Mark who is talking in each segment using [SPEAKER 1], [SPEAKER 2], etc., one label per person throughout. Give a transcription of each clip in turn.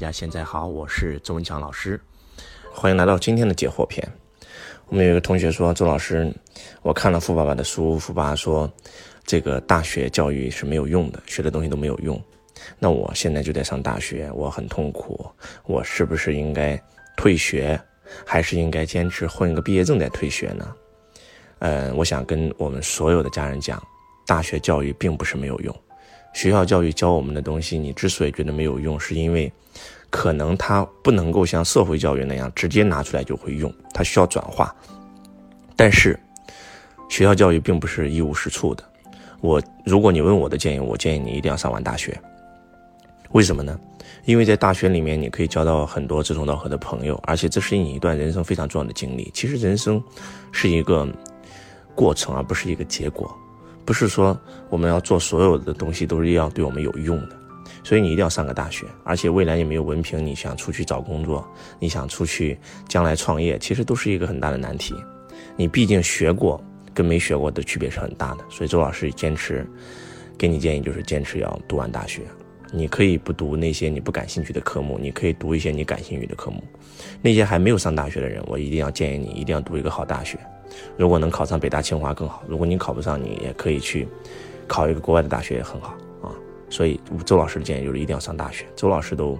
[SPEAKER 1] 大家现在好，我是周文强老师，欢迎来到今天的解惑篇。我们有一个同学说，周老师，我看了富爸爸的书，富爸爸说这个大学教育是没有用的，学的东西都没有用。那我现在就在上大学，我很痛苦，我是不是应该退学，还是应该坚持混一个毕业证再退学呢？嗯，我想跟我们所有的家人讲，大学教育并不是没有用。学校教育教我们的东西，你之所以觉得没有用，是因为可能它不能够像社会教育那样直接拿出来就会用，它需要转化。但是学校教育并不是一无是处的。我如果你问我的建议，我建议你一定要上完大学。为什么呢？因为在大学里面，你可以交到很多志同道合的朋友，而且这是你一段人生非常重要的经历。其实人生是一个过程，而不是一个结果。不是说我们要做所有的东西都是要对我们有用的，所以你一定要上个大学，而且未来也没有文凭，你想出去找工作，你想出去将来创业，其实都是一个很大的难题。你毕竟学过跟没学过的区别是很大的，所以周老师坚持给你建议就是坚持要读完大学。你可以不读那些你不感兴趣的科目，你可以读一些你感兴趣的科目。那些还没有上大学的人，我一定要建议你一定要读一个好大学。如果能考上北大清华更好，如果你考不上，你也可以去考一个国外的大学也很好啊。所以周老师的建议就是一定要上大学。周老师都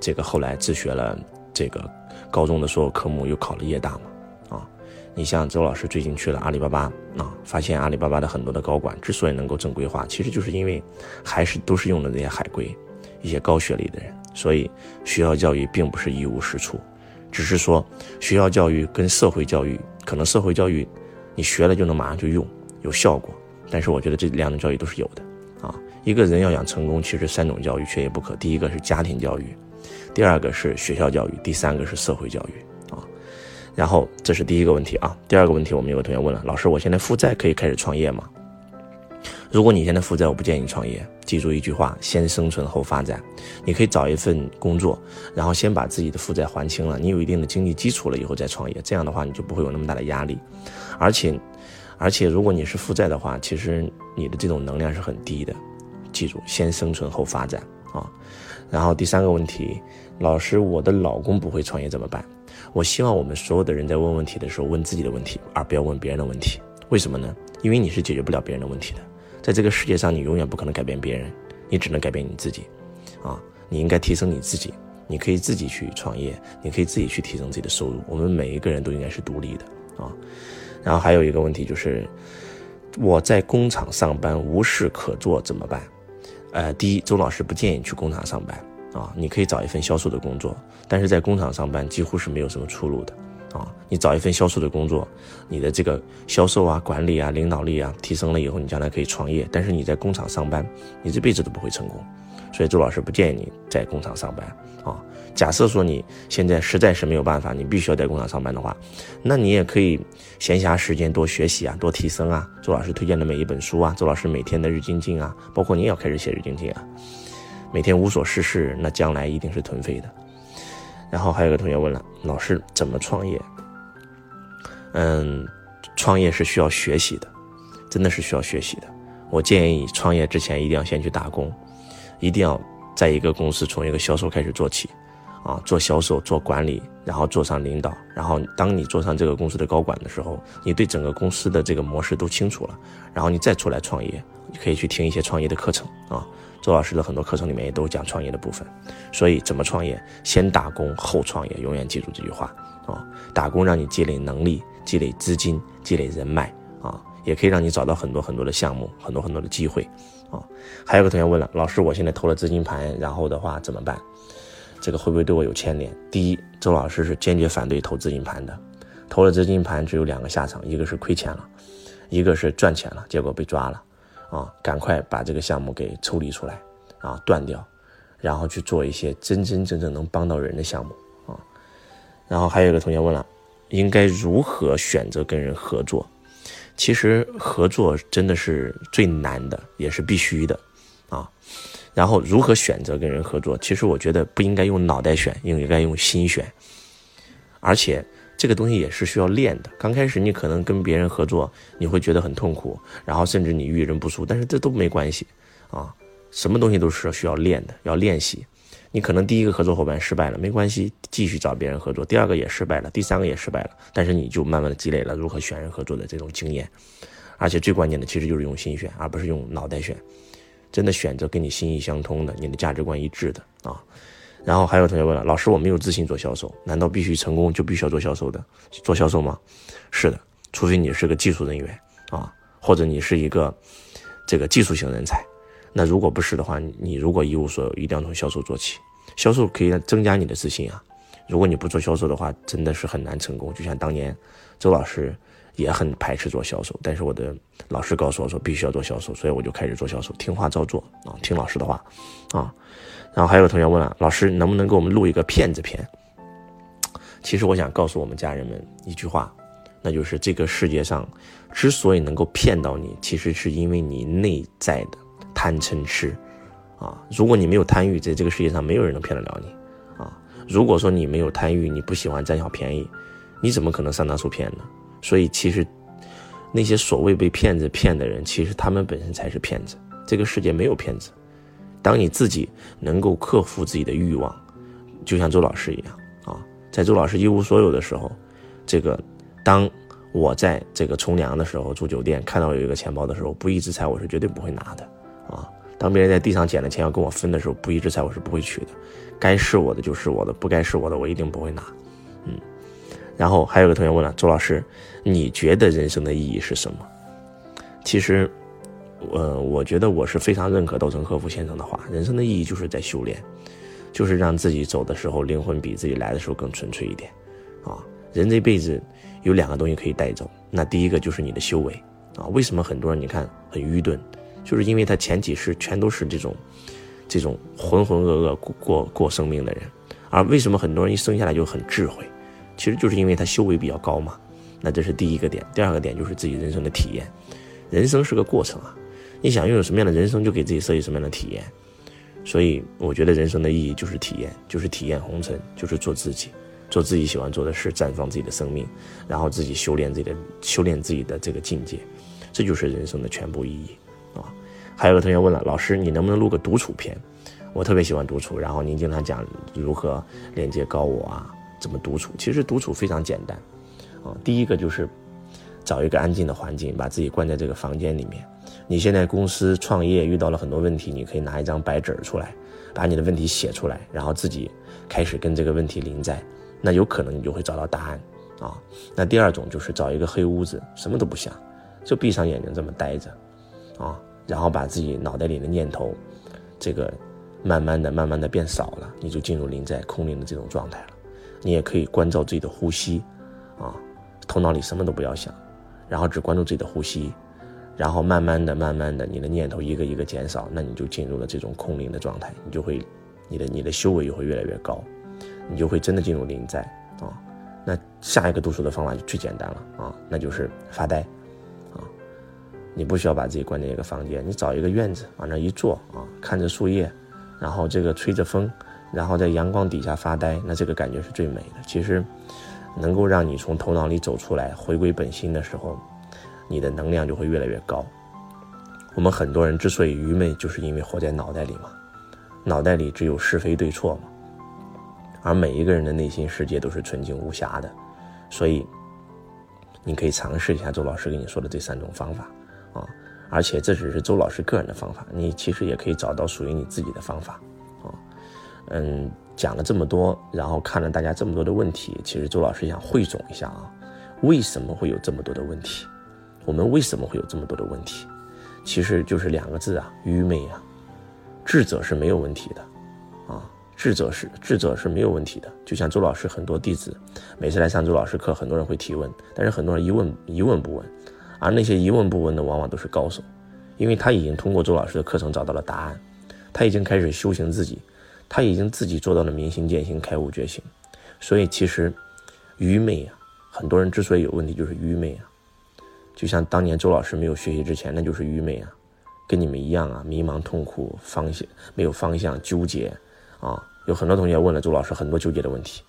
[SPEAKER 1] 这个后来自学了这个高中的所有科目，又考了夜大嘛啊。你像周老师最近去了阿里巴巴啊，发现阿里巴巴的很多的高管之所以能够正规化，其实就是因为还是都是用的那些海归，一些高学历的人。所以学校教育并不是一无是处。只是说，学校教育跟社会教育，可能社会教育，你学了就能马上就用，有效果。但是我觉得这两种教育都是有的，啊，一个人要想成功，其实三种教育缺一不可。第一个是家庭教育，第二个是学校教育，第三个是社会教育，啊。然后这是第一个问题啊。第二个问题，我们有个同学问了，老师，我现在负债可以开始创业吗？如果你现在负债，我不建议你创业。记住一句话：先生存后发展。你可以找一份工作，然后先把自己的负债还清了，你有一定的经济基础了以后再创业。这样的话，你就不会有那么大的压力。而且，而且如果你是负债的话，其实你的这种能量是很低的。记住，先生存后发展啊。然后第三个问题，老师，我的老公不会创业怎么办？我希望我们所有的人在问问题的时候问自己的问题，而不要问别人的问题。为什么呢？因为你是解决不了别人的问题的。在这个世界上，你永远不可能改变别人，你只能改变你自己，啊，你应该提升你自己，你可以自己去创业，你可以自己去提升自己的收入。我们每一个人都应该是独立的，啊，然后还有一个问题就是，我在工厂上班无事可做怎么办？呃，第一，周老师不建议去工厂上班，啊，你可以找一份销售的工作，但是在工厂上班几乎是没有什么出路的。啊，你找一份销售的工作，你的这个销售啊、管理啊、领导力啊提升了以后，你将来可以创业。但是你在工厂上班，你这辈子都不会成功。所以周老师不建议你在工厂上班啊。假设说你现在实在是没有办法，你必须要在工厂上班的话，那你也可以闲暇时间多学习啊，多提升啊。周老师推荐的每一本书啊，周老师每天的日精进啊，包括你也要开始写日精进啊。每天无所事事，那将来一定是颓废的。然后还有个同学问了，老师怎么创业？嗯，创业是需要学习的，真的是需要学习的。我建议创业之前一定要先去打工，一定要在一个公司从一个销售开始做起，啊，做销售、做管理，然后做上领导。然后当你做上这个公司的高管的时候，你对整个公司的这个模式都清楚了，然后你再出来创业，你可以去听一些创业的课程啊。周老师的很多课程里面也都讲创业的部分，所以怎么创业，先打工后创业，永远记住这句话啊！打工让你积累能力、积累资金、积累人脉啊，也可以让你找到很多很多的项目、很多很多的机会啊。还有个同学问了，老师，我现在投了资金盘，然后的话怎么办？这个会不会对我有牵连？第一，周老师是坚决反对投资金盘的，投了资金盘只有两个下场，一个是亏钱了，一个是赚钱了，结果被抓了。啊，赶快把这个项目给抽离出来，啊，断掉，然后去做一些真真正正能帮到人的项目啊。然后还有一个同学问了，应该如何选择跟人合作？其实合作真的是最难的，也是必须的啊。然后如何选择跟人合作？其实我觉得不应该用脑袋选，应该用心选，而且。这个东西也是需要练的。刚开始你可能跟别人合作，你会觉得很痛苦，然后甚至你遇人不淑，但是这都没关系，啊，什么东西都是需要练的，要练习。你可能第一个合作伙伴失败了，没关系，继续找别人合作。第二个也失败了，第三个也失败了，但是你就慢慢的积累了如何选人合作的这种经验，而且最关键的其实就是用心选，而不是用脑袋选，真的选择跟你心意相通的，你的价值观一致的啊。然后还有同学问了，老师，我没有自信做销售，难道必须成功就必须要做销售的？做销售吗？是的，除非你是个技术人员啊，或者你是一个这个技术型人才。那如果不是的话，你如果一无所有，一定要从销售做起。销售可以增加你的自信啊。如果你不做销售的话，真的是很难成功。就像当年周老师也很排斥做销售，但是我的老师告诉我说必须要做销售，所以我就开始做销售，听话照做啊，听老师的话啊。然后还有同学问了，老师能不能给我们录一个骗子片？其实我想告诉我们家人们一句话，那就是这个世界上之所以能够骗到你，其实是因为你内在的。贪嗔痴，啊！如果你没有贪欲，在这个世界上没有人能骗得了你，啊！如果说你没有贪欲，你不喜欢占小便宜，你怎么可能上当受骗呢？所以其实那些所谓被骗子骗的人，其实他们本身才是骗子。这个世界没有骗子。当你自己能够克服自己的欲望，就像周老师一样，啊，在周老师一无所有的时候，这个当我在这个从良的时候住酒店，看到有一个钱包的时候，不义之财我是绝对不会拿的。啊，当别人在地上捡了钱要跟我分的时候，不义之财我是不会取的，该是我的就是我的，不该是我的我一定不会拿。然后还有个同学问了，周老师，你觉得人生的意义是什么？其实，呃，我觉得我是非常认可稻盛和夫先生的话，人生的意义就是在修炼，就是让自己走的时候灵魂比自己来的时候更纯粹一点。啊，人这辈子有两个东西可以带走，那第一个就是你的修为。啊，为什么很多人你看很愚钝？就是因为他前几世全都是这种，这种浑浑噩噩过过过生命的人，而为什么很多人一生下来就很智慧？其实就是因为他修为比较高嘛。那这是第一个点，第二个点就是自己人生的体验。人生是个过程啊，你想拥有什么样的人生，就给自己设计什么样的体验。所以我觉得人生的意义就是体验，就是体验红尘，就是做自己，做自己喜欢做的事，绽放自己的生命，然后自己修炼自己的修炼自己的这个境界，这就是人生的全部意义。啊，还有个同学问了，老师，你能不能录个独处篇？我特别喜欢独处，然后您经常讲如何连接高我啊，怎么独处？其实独处非常简单，啊，第一个就是找一个安静的环境，把自己关在这个房间里面。你现在公司创业遇到了很多问题，你可以拿一张白纸出来，把你的问题写出来，然后自己开始跟这个问题临在，那有可能你就会找到答案啊。那第二种就是找一个黑屋子，什么都不想，就闭上眼睛这么待着。啊，然后把自己脑袋里的念头，这个慢慢的、慢慢的变少了，你就进入临在空灵的这种状态了。你也可以关照自己的呼吸，啊，头脑里什么都不要想，然后只关注自己的呼吸，然后慢慢的、慢慢的，你的念头一个一个减少，那你就进入了这种空灵的状态，你就会，你的你的修为也会越来越高，你就会真的进入灵在啊。那下一个读书的方法就最简单了啊，那就是发呆。啊你不需要把自己关在一个房间，你找一个院子往那一坐啊，看着树叶，然后这个吹着风，然后在阳光底下发呆，那这个感觉是最美的。其实，能够让你从头脑里走出来，回归本心的时候，你的能量就会越来越高。我们很多人之所以愚昧，就是因为活在脑袋里嘛，脑袋里只有是非对错嘛，而每一个人的内心世界都是纯净无瑕的，所以，你可以尝试一下周老师跟你说的这三种方法。啊，而且这只是周老师个人的方法，你其实也可以找到属于你自己的方法，嗯，讲了这么多，然后看了大家这么多的问题，其实周老师想汇总一下啊，为什么会有这么多的问题？我们为什么会有这么多的问题？其实就是两个字啊，愚昧啊，智者是没有问题的，啊，智者是智者是没有问题的，就像周老师很多弟子，每次来上周老师课，很多人会提问，但是很多人一问一问不问。而那些一问不问的，往往都是高手，因为他已经通过周老师的课程找到了答案，他已经开始修行自己，他已经自己做到了明心见性、开悟觉醒。所以其实，愚昧啊，很多人之所以有问题，就是愚昧啊。就像当年周老师没有学习之前，那就是愚昧啊，跟你们一样啊，迷茫、痛苦、方向没有方向、纠结啊。有很多同学问了周老师很多纠结的问题。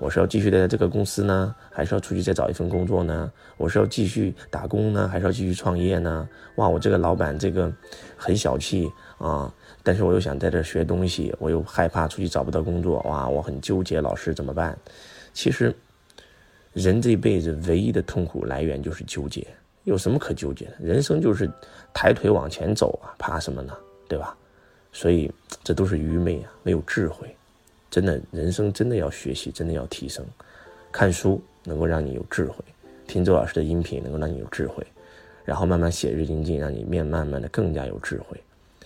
[SPEAKER 1] 我是要继续待在这个公司呢，还是要出去再找一份工作呢？我是要继续打工呢，还是要继续创业呢？哇，我这个老板这个很小气啊，但是我又想在这学东西，我又害怕出去找不到工作，哇，我很纠结，老师怎么办？其实，人这辈子唯一的痛苦来源就是纠结，有什么可纠结的？人生就是抬腿往前走啊，怕什么呢？对吧？所以这都是愚昧啊，没有智慧。真的，人生真的要学习，真的要提升。看书能够让你有智慧，听周老师的音频能够让你有智慧，然后慢慢写日精进，让你面慢慢的更加有智慧。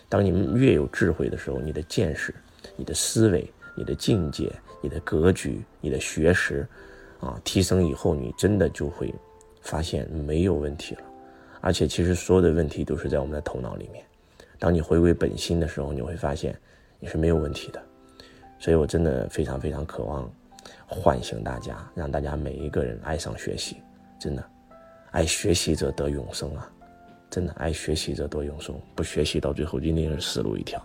[SPEAKER 1] 当你越有智慧的时候，你的见识、你的思维、你的境界、你的格局、你的学识，啊，提升以后，你真的就会发现没有问题了。而且，其实所有的问题都是在我们的头脑里面。当你回归本心的时候，你会发现你是没有问题的。所以，我真的非常非常渴望唤醒大家，让大家每一个人爱上学习。真的，爱学习者得永生啊！真的，爱学习者得永生，不学习到最后一定是死路一条。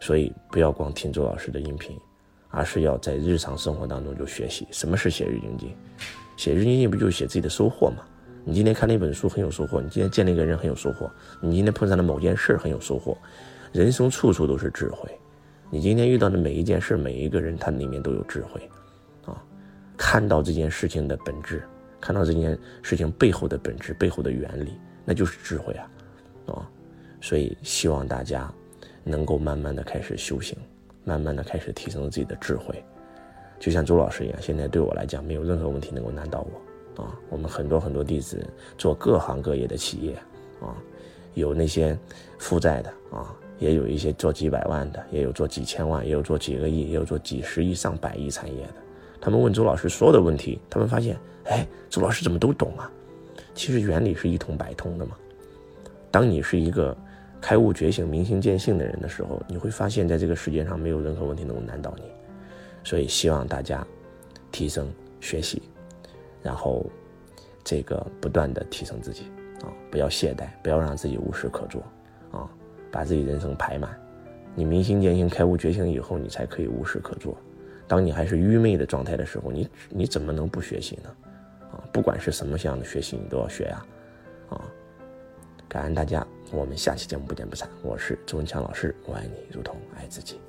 [SPEAKER 1] 所以，不要光听周老师的音频，而是要在日常生活当中就学习。什么是写日精进？写日精进不就是写自己的收获吗？你今天看了一本书很有收获，你今天见了一个人很有收获，你今天碰上了某件事很有收获。人生处处都是智慧。你今天遇到的每一件事，每一个人，他里面都有智慧，啊，看到这件事情的本质，看到这件事情背后的本质、背后的原理，那就是智慧啊，啊，所以希望大家能够慢慢的开始修行，慢慢的开始提升自己的智慧，就像周老师一样，现在对我来讲，没有任何问题能够难倒我，啊，我们很多很多弟子做各行各业的企业，啊，有那些负债的，啊。也有一些做几百万的，也有做几千万，也有做几个亿，也有做几十亿、上百亿产业的。他们问周老师所有的问题，他们发现，哎，周老师怎么都懂啊？其实原理是一通百通的嘛。当你是一个开悟觉醒、明心见性的人的时候，你会发现在这个世界上没有任何问题能够难倒你。所以希望大家提升学习，然后这个不断的提升自己啊，不要懈怠，不要让自己无事可做啊。把自己人生排满，你明心见性、开悟觉醒以后，你才可以无事可做。当你还是愚昧的状态的时候，你你怎么能不学习呢？啊，不管是什么样的学习，你都要学呀！啊，感恩大家，我们下期节目不见不散。我是周文强老师，我爱你如同爱自己。